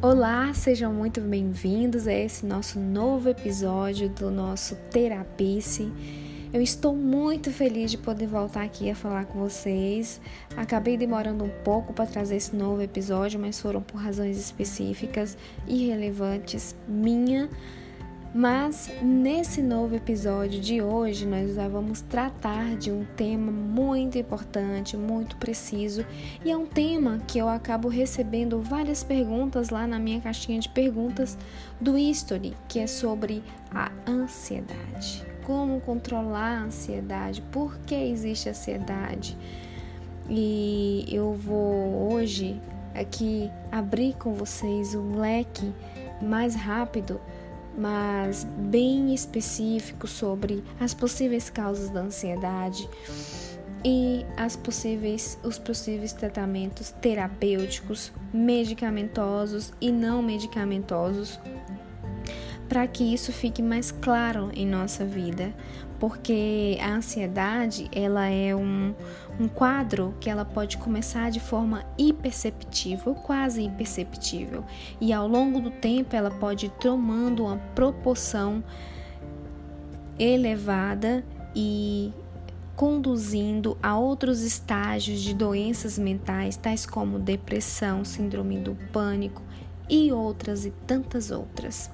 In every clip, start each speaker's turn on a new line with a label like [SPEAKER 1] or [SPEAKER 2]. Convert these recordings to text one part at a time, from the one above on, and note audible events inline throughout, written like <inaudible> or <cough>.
[SPEAKER 1] Olá, sejam muito bem-vindos a esse nosso novo episódio do nosso Terapice. Eu estou muito feliz de poder voltar aqui a falar com vocês. Acabei demorando um pouco para trazer esse novo episódio, mas foram por razões específicas e relevantes minha mas nesse novo episódio de hoje, nós vamos tratar de um tema muito importante, muito preciso, e é um tema que eu acabo recebendo várias perguntas lá na minha caixinha de perguntas do History, que é sobre a ansiedade. Como controlar a ansiedade? Por que existe ansiedade? E eu vou hoje aqui abrir com vocês um leque mais rápido mas bem específico sobre as possíveis causas da ansiedade e as possíveis, os possíveis tratamentos terapêuticos, medicamentosos e não medicamentosos, para que isso fique mais claro em nossa vida, porque a ansiedade ela é um, um quadro que ela pode começar de forma imperceptível, quase imperceptível, e ao longo do tempo ela pode ir tomando uma proporção elevada e conduzindo a outros estágios de doenças mentais, tais como depressão, síndrome do pânico e outras e tantas outras.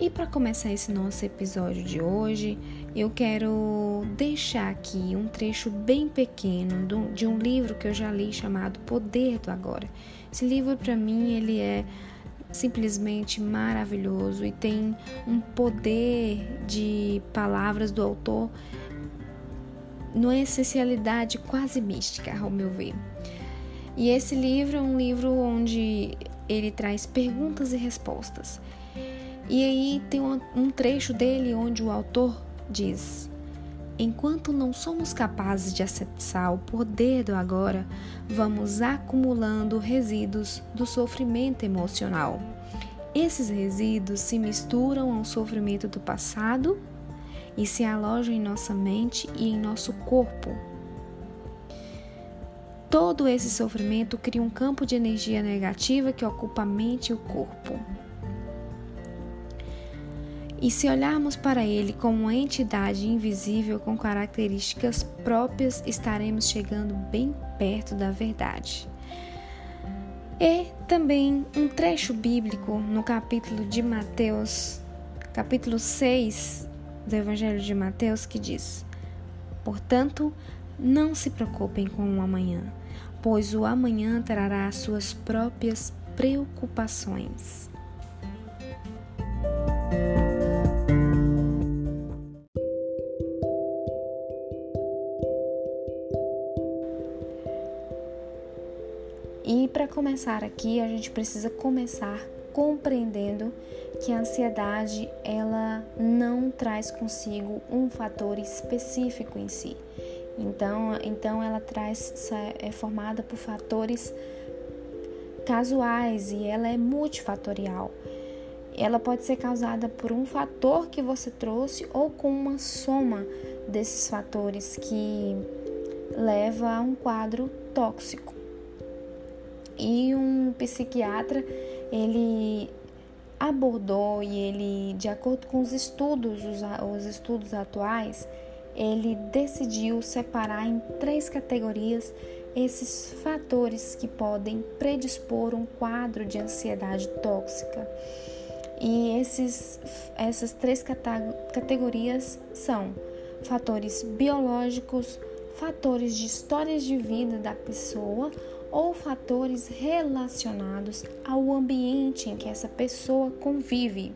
[SPEAKER 1] E para começar esse nosso episódio de hoje, eu quero deixar aqui um trecho bem pequeno de um livro que eu já li chamado Poder do Agora. Esse livro para mim ele é simplesmente maravilhoso e tem um poder de palavras do autor numa essencialidade quase mística, ao meu ver. E esse livro é um livro onde ele traz perguntas e respostas. E aí tem um trecho dele onde o autor diz: Enquanto não somos capazes de acessar o poder do agora, vamos acumulando resíduos do sofrimento emocional. Esses resíduos se misturam ao sofrimento do passado e se alojam em nossa mente e em nosso corpo. Todo esse sofrimento cria um campo de energia negativa que ocupa a mente e o corpo. E se olharmos para ele como uma entidade invisível com características próprias, estaremos chegando bem perto da verdade. E também um trecho bíblico no capítulo de Mateus, capítulo 6 do Evangelho de Mateus, que diz: Portanto, não se preocupem com o amanhã, pois o amanhã trará as suas próprias preocupações. Começar aqui, a gente precisa começar compreendendo que a ansiedade ela não traz consigo um fator específico em si. Então, então ela traz é formada por fatores casuais e ela é multifatorial. Ela pode ser causada por um fator que você trouxe ou com uma soma desses fatores que leva a um quadro tóxico. E um psiquiatra, ele abordou e ele, de acordo com os estudos, os, os estudos atuais, ele decidiu separar em três categorias esses fatores que podem predispor um quadro de ansiedade tóxica. E esses, essas três categorias são fatores biológicos, fatores de histórias de vida da pessoa ou fatores relacionados ao ambiente em que essa pessoa convive.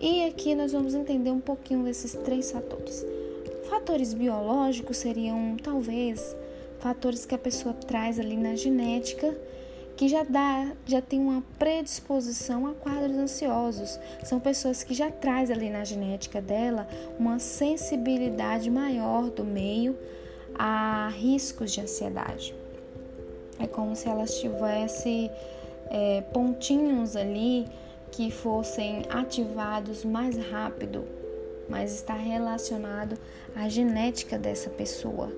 [SPEAKER 1] E aqui nós vamos entender um pouquinho desses três fatores. Fatores biológicos seriam talvez fatores que a pessoa traz ali na genética que já dá, já tem uma predisposição a quadros ansiosos. São pessoas que já traz ali na genética dela uma sensibilidade maior do meio a riscos de ansiedade. É como se elas tivessem é, pontinhos ali que fossem ativados mais rápido, mas está relacionado à genética dessa pessoa.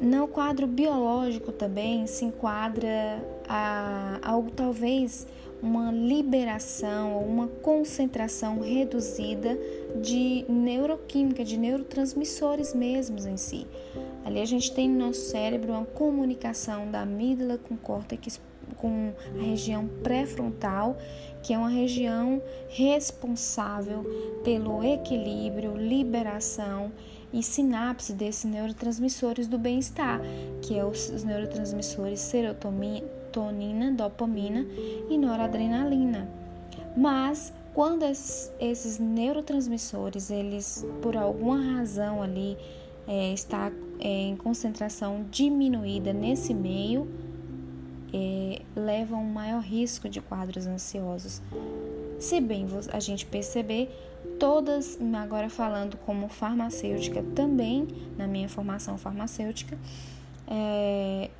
[SPEAKER 1] No quadro biológico também se enquadra a, algo talvez uma liberação ou uma concentração reduzida de neuroquímica, de neurotransmissores mesmos em si. Ali a gente tem no nosso cérebro uma comunicação da amígdala com o córtex, com a região pré-frontal, que é uma região responsável pelo equilíbrio, liberação e sinapse desses neurotransmissores do bem-estar, que é os, neurotransmissores serotonina, dopamina e noradrenalina. Mas quando esses, neurotransmissores, eles por alguma razão ali é, está em concentração diminuída nesse meio, é, levam um maior risco de quadros ansiosos. Se bem a gente perceber, todas, agora falando como farmacêutica também, na minha formação farmacêutica, é,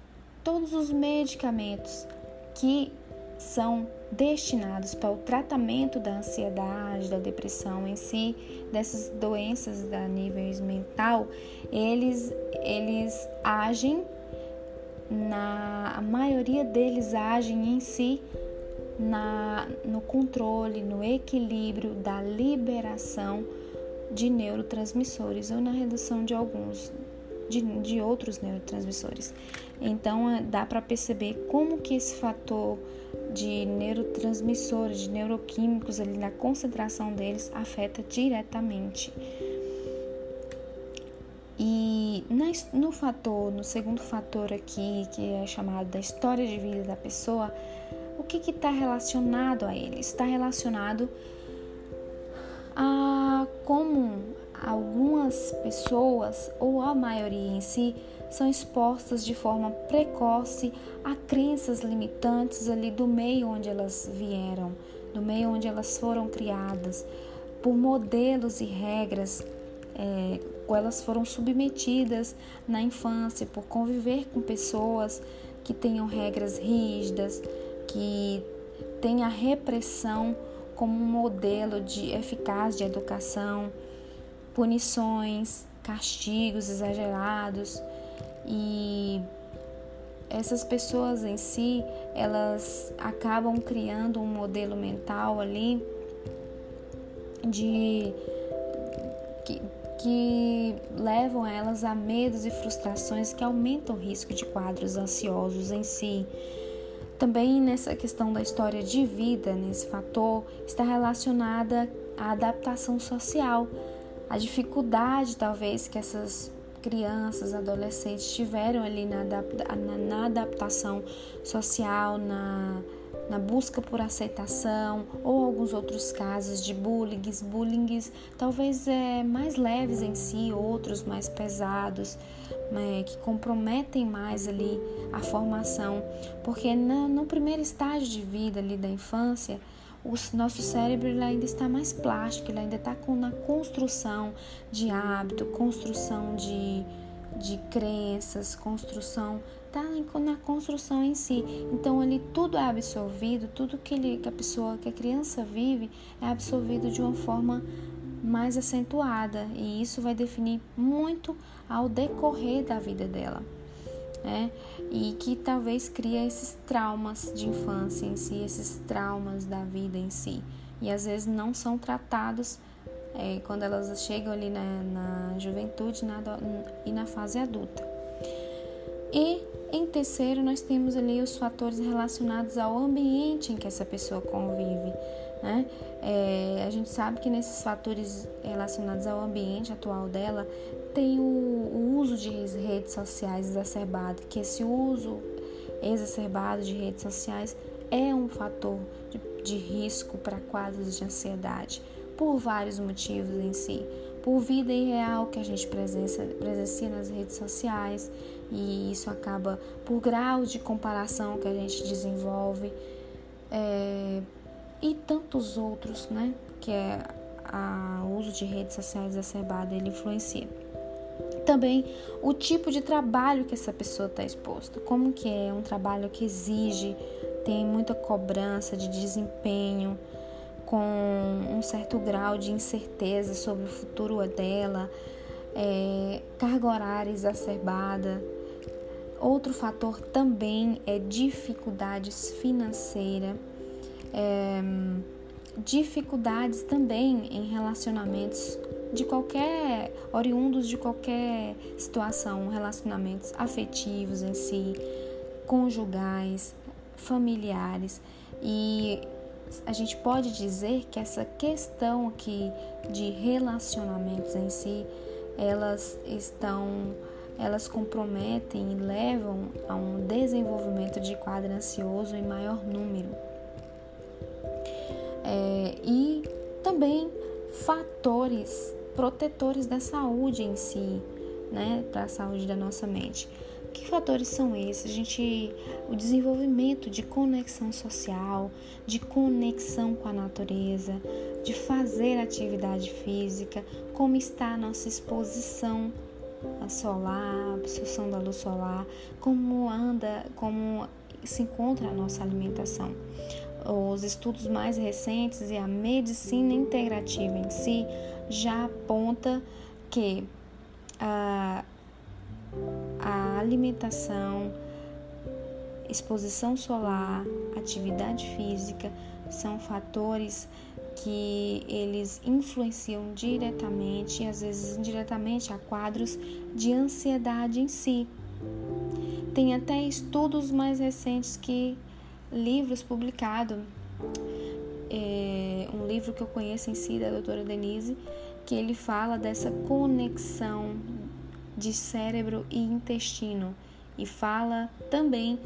[SPEAKER 1] todos os medicamentos que são destinados para o tratamento da ansiedade, da depressão em si, dessas doenças da nível mental, eles, eles agem, na, a maioria deles agem em si na, no controle, no equilíbrio da liberação de neurotransmissores ou na redução de alguns de, de outros neurotransmissores. Então é, dá para perceber como que esse fator de neurotransmissores, de neuroquímicos ali na concentração deles afeta diretamente. E no fator, no segundo fator aqui, que é chamado da história de vida da pessoa, o que está relacionado a ele? Está relacionado a como algumas pessoas, ou a maioria em si, são expostas de forma precoce a crenças limitantes ali do meio onde elas vieram, do meio onde elas foram criadas, por modelos e regras, é, elas foram submetidas na infância por conviver com pessoas que tenham regras rígidas, que tem a repressão como um modelo de eficaz de educação, punições, castigos exagerados e essas pessoas em si, elas acabam criando um modelo mental ali de que, que levam elas a medos e frustrações que aumentam o risco de quadros ansiosos em si. Também nessa questão da história de vida, nesse fator, está relacionada à adaptação social, a dificuldade talvez que essas crianças, adolescentes tiveram ali na, na, na adaptação social, na, na busca por aceitação ou alguns outros casos de bullying, bullying talvez é, mais leves em si, outros mais pesados, né, que comprometem mais ali a formação, porque na, no primeiro estágio de vida ali da infância, o nosso cérebro ainda está mais plástico, ele ainda está na construção de hábito, construção de, de crenças, construção está na construção em si. Então ali tudo é absorvido, tudo que, ele, que a pessoa, que a criança vive é absorvido de uma forma mais acentuada e isso vai definir muito ao decorrer da vida dela. Né? E que talvez cria esses traumas de infância em si, esses traumas da vida em si. E às vezes não são tratados é, quando elas chegam ali na, na juventude na, e na fase adulta. E em terceiro, nós temos ali os fatores relacionados ao ambiente em que essa pessoa convive. Né? É, a gente sabe que nesses fatores relacionados ao ambiente atual dela tem o, uso de redes sociais exacerbado, que esse uso exacerbado de redes sociais é um fator de, de risco para quadros de ansiedade, por vários motivos em si. Por vida irreal que a gente presencia, presencia nas redes sociais, e isso acaba por grau de comparação que a gente desenvolve é, e tantos outros, né? Que é o uso de redes sociais exacerbado, ele influencia. Também o tipo de trabalho que essa pessoa está exposta, como que é um trabalho que exige, tem muita cobrança de desempenho, com um certo grau de incerteza sobre o futuro dela, é, carga horária exacerbada, Outro fator também é dificuldades financeiras, é, dificuldades também em relacionamentos de qualquer oriundos de qualquer situação, relacionamentos afetivos em si, conjugais, familiares e a gente pode dizer que essa questão aqui de relacionamentos em si, elas estão elas comprometem e levam a um desenvolvimento de quadro ansioso em maior número. É, e também fatores protetores da saúde em si, né, para a saúde da nossa mente. Que fatores são esses? A gente, o desenvolvimento de conexão social, de conexão com a natureza, de fazer atividade física, como está a nossa exposição solar, absorção da luz solar, como anda, como se encontra a nossa alimentação. Os estudos mais recentes e a medicina integrativa em si já aponta que a, a alimentação, exposição solar, atividade física são fatores que eles influenciam diretamente e às vezes indiretamente a quadros de ansiedade em si. Tem até estudos mais recentes que livros publicados. É, livro que eu conheço em si, da doutora Denise, que ele fala dessa conexão de cérebro e intestino. E fala também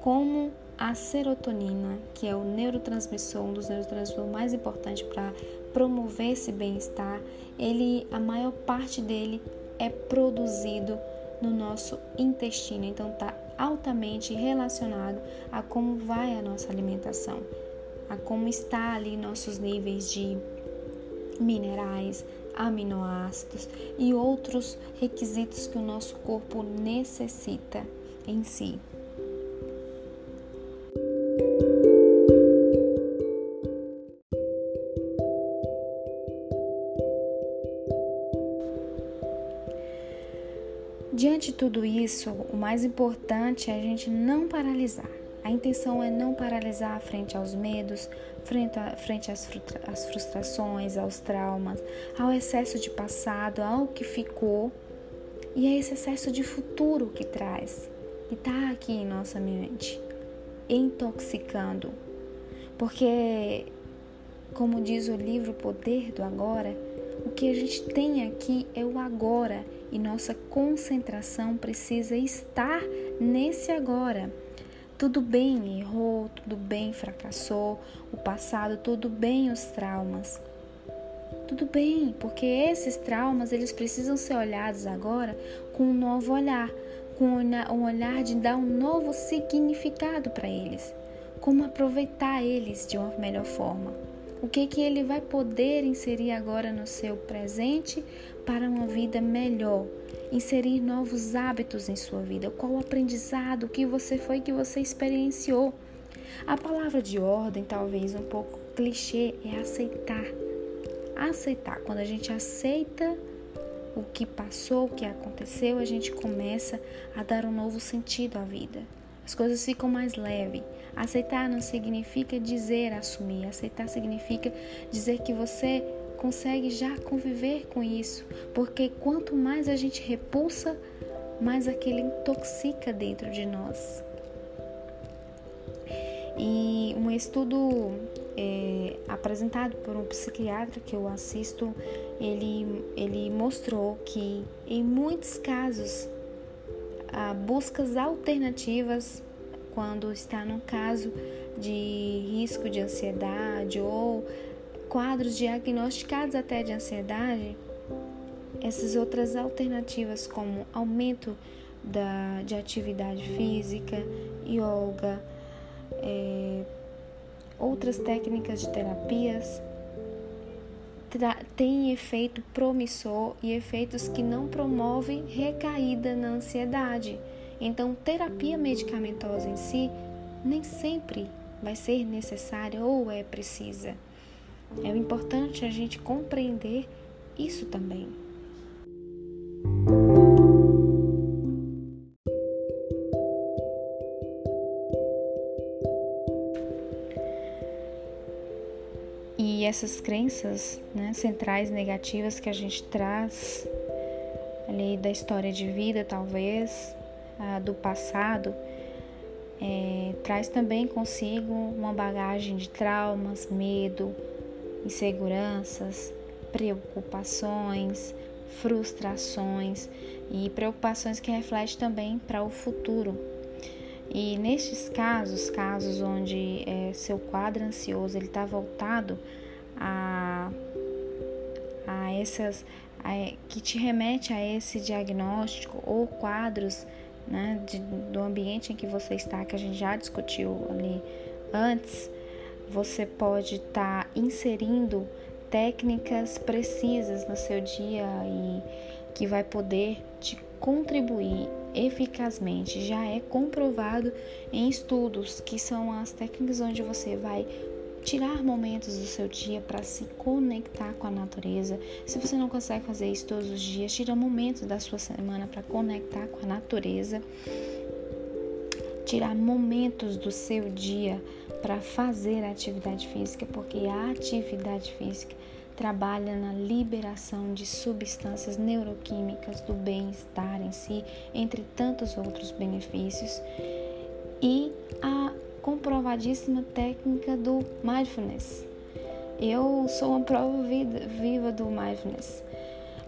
[SPEAKER 1] como a serotonina, que é o neurotransmissor, um dos neurotransmissores mais importantes para promover esse bem-estar, ele, a maior parte dele é produzido no nosso intestino, então está altamente relacionado a como vai a nossa alimentação, a como está ali nossos níveis de minerais, aminoácidos e outros requisitos que o nosso corpo necessita em si. Diante de tudo isso, o mais importante é a gente não paralisar. A intenção é não paralisar frente aos medos, frente, a, frente às, às frustrações, aos traumas, ao excesso de passado, ao que ficou e a esse excesso de futuro que traz, que está aqui em nossa mente, intoxicando. Porque, como diz o livro Poder do Agora, o que a gente tem aqui é o agora e nossa concentração precisa estar nesse agora. Tudo bem, errou, tudo bem, fracassou, o passado, tudo bem, os traumas. Tudo bem, porque esses traumas eles precisam ser olhados agora com um novo olhar, com um olhar de dar um novo significado para eles, como aproveitar eles de uma melhor forma. O que que ele vai poder inserir agora no seu presente para uma vida melhor? Inserir novos hábitos em sua vida. Qual o aprendizado que você foi que você experienciou? A palavra de ordem, talvez um pouco clichê, é aceitar. Aceitar. Quando a gente aceita o que passou, o que aconteceu, a gente começa a dar um novo sentido à vida. As coisas ficam mais leves. Aceitar não significa dizer assumir. Aceitar significa dizer que você consegue já conviver com isso. Porque quanto mais a gente repulsa, mais aquele intoxica dentro de nós. E um estudo é, apresentado por um psiquiatra que eu assisto, ele, ele mostrou que em muitos casos buscas alternativas quando está no caso de risco de ansiedade ou quadros diagnosticados até de ansiedade, essas outras alternativas como aumento da, de atividade física, yoga, é, outras técnicas de terapias têm efeito promissor e efeitos que não promovem recaída na ansiedade. Então, terapia medicamentosa em si nem sempre vai ser necessária ou é precisa. É importante a gente compreender isso também. E essas crenças né, centrais negativas que a gente traz ali da história de vida, talvez, do passado, é, traz também consigo uma bagagem de traumas, medo, inseguranças, preocupações, frustrações e preocupações que refletem também para o futuro. E nestes casos, casos onde é, seu quadro ansioso ele está voltado a, a essas a, que te remete a esse diagnóstico ou quadros né, de, do ambiente em que você está, que a gente já discutiu ali antes, você pode estar tá inserindo técnicas precisas no seu dia e que vai poder te contribuir eficazmente. Já é comprovado em estudos que são as técnicas onde você vai tirar momentos do seu dia para se conectar com a natureza. Se você não consegue fazer isso todos os dias, tira momentos da sua semana para conectar com a natureza. Tirar momentos do seu dia para fazer a atividade física, porque a atividade física trabalha na liberação de substâncias neuroquímicas do bem-estar em si, entre tantos outros benefícios. E a comprovadíssima técnica do mindfulness. Eu sou uma prova viva do mindfulness.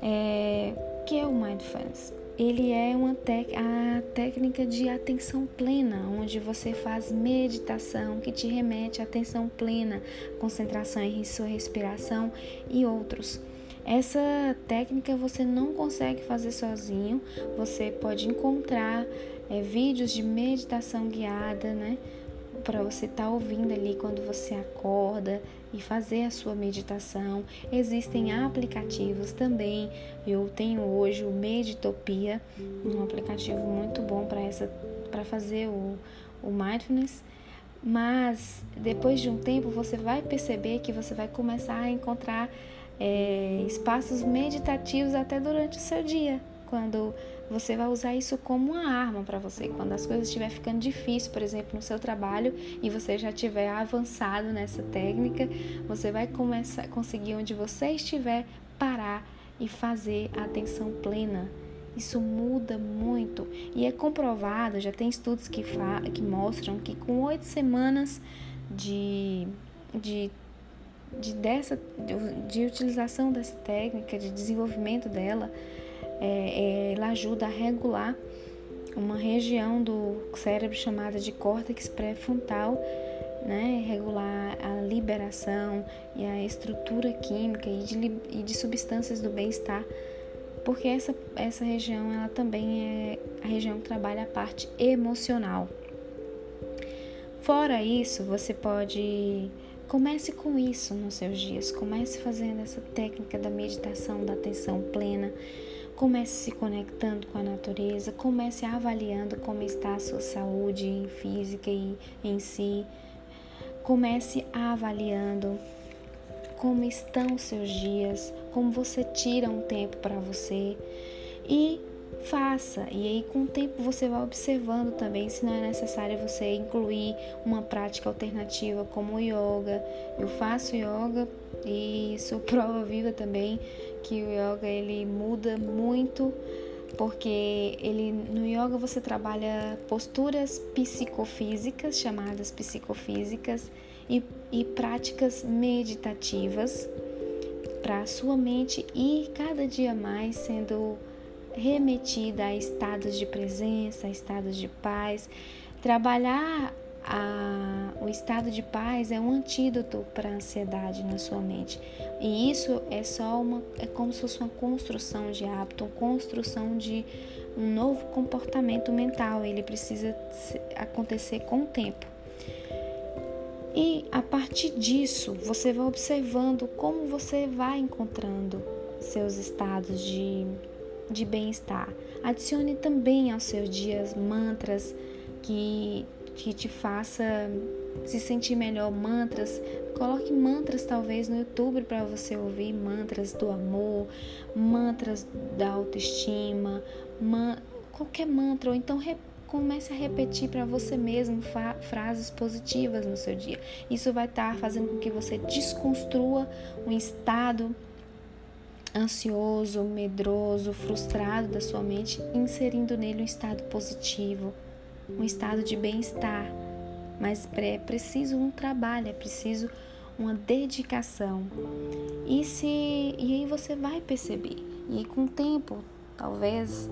[SPEAKER 1] É, que é o mindfulness? Ele é uma a técnica de atenção plena, onde você faz meditação que te remete à atenção plena, concentração em sua respiração e outros. Essa técnica você não consegue fazer sozinho, você pode encontrar é, vídeos de meditação guiada, né? Para você estar tá ouvindo ali quando você acorda e fazer a sua meditação. Existem aplicativos também. Eu tenho hoje o Meditopia, um aplicativo muito bom para essa para fazer o, o mindfulness. Mas depois de um tempo você vai perceber que você vai começar a encontrar é, espaços meditativos até durante o seu dia, quando você vai usar isso como uma arma para você. Quando as coisas estiver ficando difícil, por exemplo, no seu trabalho e você já tiver avançado nessa técnica, você vai começar conseguir onde você estiver parar e fazer a atenção plena. Isso muda muito e é comprovado, já tem estudos que, que mostram que com oito semanas de, de de, dessa, de, de utilização dessa técnica, de desenvolvimento dela, é, é, ela ajuda a regular uma região do cérebro chamada de córtex pré-frontal, né, regular a liberação e a estrutura química e de, e de substâncias do bem-estar, porque essa, essa região ela também é a região que trabalha a parte emocional. Fora isso, você pode comece com isso nos seus dias, comece fazendo essa técnica da meditação, da atenção plena Comece se conectando com a natureza, comece avaliando como está a sua saúde física e em si. Comece avaliando como estão os seus dias, como você tira um tempo para você e faça. E aí, com o tempo, você vai observando também se não é necessário você incluir uma prática alternativa como yoga. Eu faço yoga e sou <laughs> prova viva também que o yoga ele muda muito porque ele no yoga você trabalha posturas psicofísicas chamadas psicofísicas e, e práticas meditativas para a sua mente ir cada dia mais sendo remetida a estados de presença, a estados de paz, trabalhar a, o estado de paz é um antídoto para a ansiedade na sua mente. E isso é só uma, é como se fosse uma construção de hábito, uma construção de um novo comportamento mental. Ele precisa acontecer com o tempo. E a partir disso, você vai observando como você vai encontrando seus estados de, de bem-estar. Adicione também aos seus dias mantras que que te faça se sentir melhor, mantras. Coloque mantras talvez no YouTube para você ouvir mantras do amor, mantras da autoestima, man... qualquer mantra, ou então comece a repetir para você mesmo frases positivas no seu dia. Isso vai estar tá fazendo com que você desconstrua um estado ansioso, medroso, frustrado da sua mente, inserindo nele um estado positivo, um estado de bem-estar. Mas é preciso um trabalho, é preciso uma dedicação. E se e aí você vai perceber. E com o tempo, talvez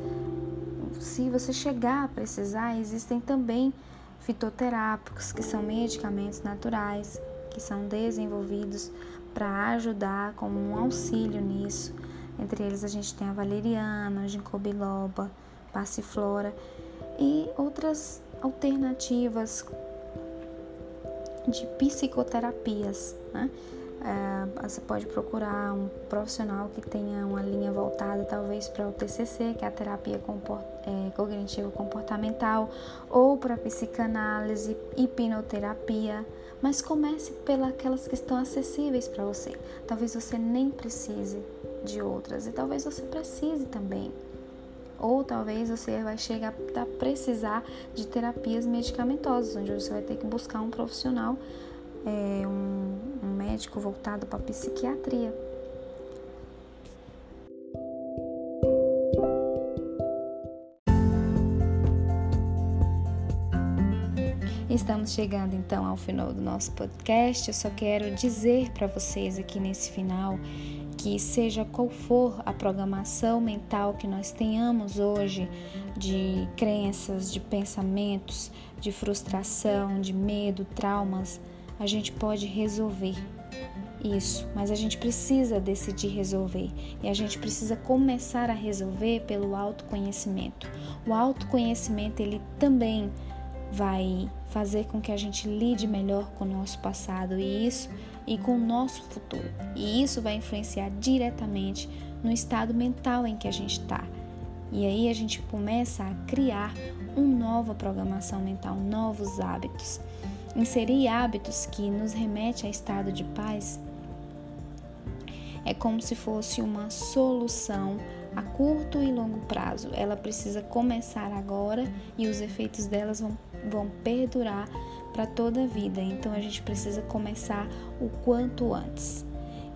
[SPEAKER 1] se você chegar a precisar, existem também fitoterápicos, que são medicamentos naturais que são desenvolvidos para ajudar como um auxílio nisso. Entre eles a gente tem a valeriana, a ginkgo biloba, passiflora e outras alternativas de psicoterapias. Né? É, você pode procurar um profissional que tenha uma linha voltada talvez para o TCC, que é a terapia comport, é, cognitivo comportamental, ou para psicanálise, hipnoterapia, mas comece pelas que estão acessíveis para você. Talvez você nem precise de outras e talvez você precise também. Ou talvez você vai chegar a precisar de terapias medicamentosas, onde você vai ter que buscar um profissional, é, um, um médico voltado para psiquiatria. Estamos chegando então ao final do nosso podcast. Eu só quero dizer para vocês aqui nesse final que seja qual for a programação mental que nós tenhamos hoje de crenças, de pensamentos, de frustração, de medo, traumas, a gente pode resolver isso, mas a gente precisa decidir resolver. E a gente precisa começar a resolver pelo autoconhecimento. O autoconhecimento ele também vai fazer com que a gente lide melhor com o nosso passado. E isso e com o nosso futuro. E isso vai influenciar diretamente no estado mental em que a gente está. E aí a gente começa a criar uma nova programação mental, novos hábitos. Inserir hábitos que nos remete a estado de paz é como se fosse uma solução a curto e longo prazo. Ela precisa começar agora e os efeitos delas vão vão perdurar para toda a vida. Então a gente precisa começar o quanto antes.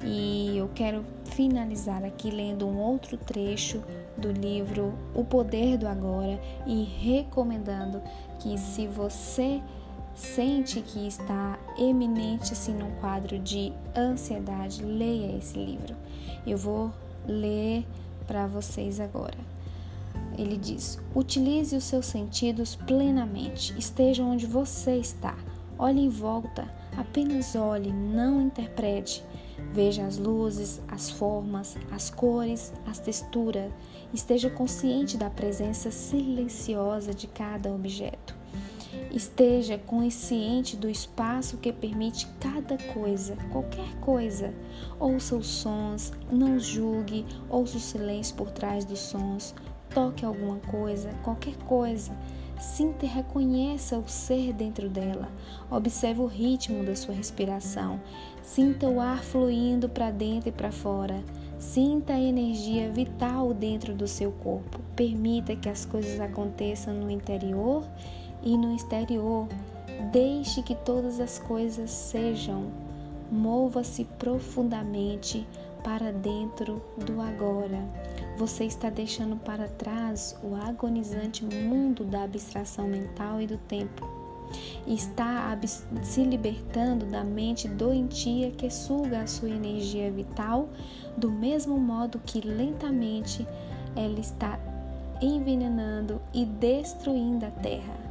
[SPEAKER 1] E eu quero finalizar aqui lendo um outro trecho do livro O Poder do Agora e recomendando que se você sente que está eminente assim num quadro de ansiedade, leia esse livro. Eu vou ler para vocês agora. Ele diz: utilize os seus sentidos plenamente, esteja onde você está. Olhe em volta, apenas olhe, não interprete. Veja as luzes, as formas, as cores, as texturas. Esteja consciente da presença silenciosa de cada objeto. Esteja consciente do espaço que permite cada coisa, qualquer coisa. Ouça os sons, não julgue, ouça o silêncio por trás dos sons toque alguma coisa, qualquer coisa, sinta e reconheça o ser dentro dela. Observe o ritmo da sua respiração. Sinta o ar fluindo para dentro e para fora. Sinta a energia vital dentro do seu corpo. Permita que as coisas aconteçam no interior e no exterior. Deixe que todas as coisas sejam. Mova-se profundamente para dentro do agora. Você está deixando para trás o agonizante mundo da abstração mental e do tempo. Está se libertando da mente doentia que suga a sua energia vital, do mesmo modo que lentamente ela está envenenando e destruindo a terra.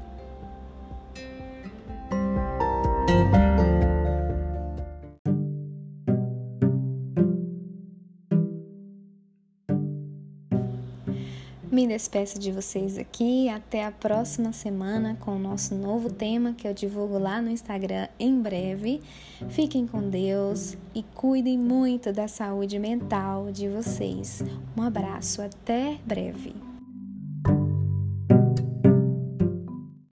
[SPEAKER 1] Me despeço de vocês aqui. Até a próxima semana com o nosso novo tema que eu divulgo lá no Instagram em breve. Fiquem com Deus e cuidem muito da saúde mental de vocês. Um abraço, até breve.